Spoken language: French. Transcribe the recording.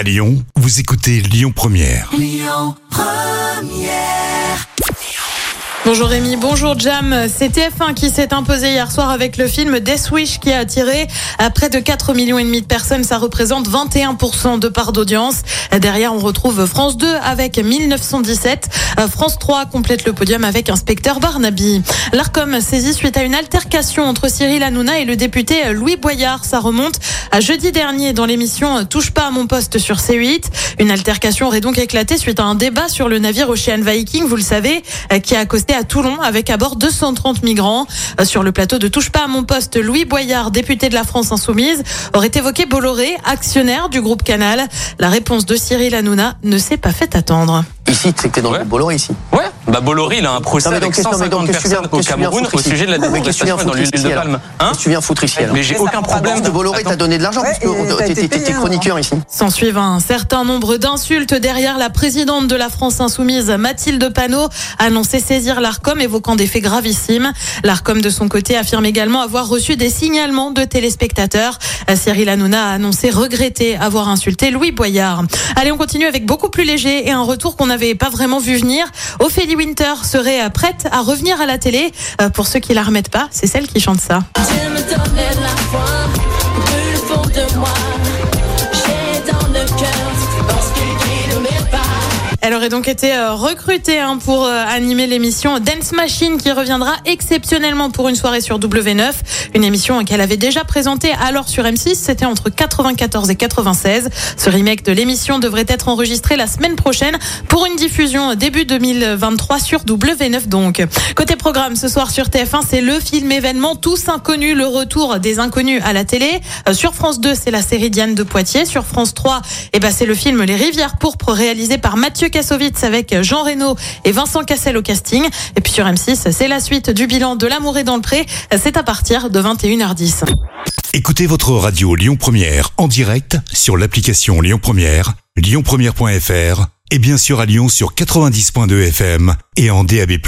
À Lyon, vous écoutez Lyon Première. Bonjour Rémi, bonjour Jam. C'est TF1 qui s'est imposé hier soir avec le film Death Wish qui a attiré à près de 4 millions et demi de personnes. Ça représente 21% de part d'audience. Derrière, on retrouve France 2 avec 1917. France 3 complète le podium avec Inspecteur Barnaby. L'ARCOM saisit suite à une altercation entre Cyril Hanouna et le député Louis Boyard. Ça remonte à jeudi dernier dans l'émission Touche pas à mon poste sur C8. Une altercation aurait donc éclaté suite à un débat sur le navire Ocean Viking, vous le savez, qui a accosté à Toulon avec à bord 230 migrants. Euh, Sur le plateau de Touche pas à mon poste, Louis Boyard, député de la France Insoumise, aurait évoqué Bolloré, actionnaire du groupe Canal. La réponse de Cyril Hanouna ne s'est pas fait attendre. Ici, c'est que t'es dans Ouais. le Bolloré ici. Ouais, bah Bolloré, il a un procès Non, avec qu'est-ce- non, mais 150 donc, qu'est-ce que tu viens- personnes au que Cameroun au sujet de la que déforestation dans l'huile de palme. Hein que tu viens foutre ici alors Mais j'ai aucun problème. Parce que Bolloré t'a donné de l'argent, parce que payé, t'es hein. chroniqueur ici. S'en suivent un certain nombre d'insultes derrière la présidente de la France Insoumise, Mathilde Panot, a annoncé saisir l'ARCOM évoquant des faits gravissimes. L'ARCOM de son côté affirme également avoir reçu des signalements de téléspectateurs. Cyril Hanouna a annoncé regretter avoir insulté Louis Boyard. Allez, on continue avec beaucoup plus léger et un retour qu'on n'avait pas vraiment vu venir. Winter serait euh, prête à revenir à la télé. Euh, Pour ceux qui la remettent pas, c'est celle qui chante ça. Elle aurait donc été euh, recrutée hein, pour euh, animer l'émission Dance Machine qui reviendra exceptionnellement pour une soirée sur W9. Une émission qu'elle avait déjà présentée alors sur M6. C'était entre 94 et 96. Ce remake de l'émission devrait être enregistré la semaine prochaine pour une diffusion début 2023 sur W9 donc. Côté programme, ce soir sur TF1, c'est le film événement Tous Inconnus, le retour des inconnus à la télé. Euh, sur France 2, c'est la série Diane de Poitiers. Sur France 3, eh ben, c'est le film Les Rivières pourpres réalisé par Mathieu Kassovitz avec Jean Reno et Vincent Cassel au casting. Et puis sur M6, c'est la suite du bilan de l'amour et dans le pré. C'est à partir de 21h10. Écoutez votre radio Lyon Première en direct sur l'application Lyon Première, lyonpremière.fr et bien sûr à Lyon sur 90.2 FM et en DAB+.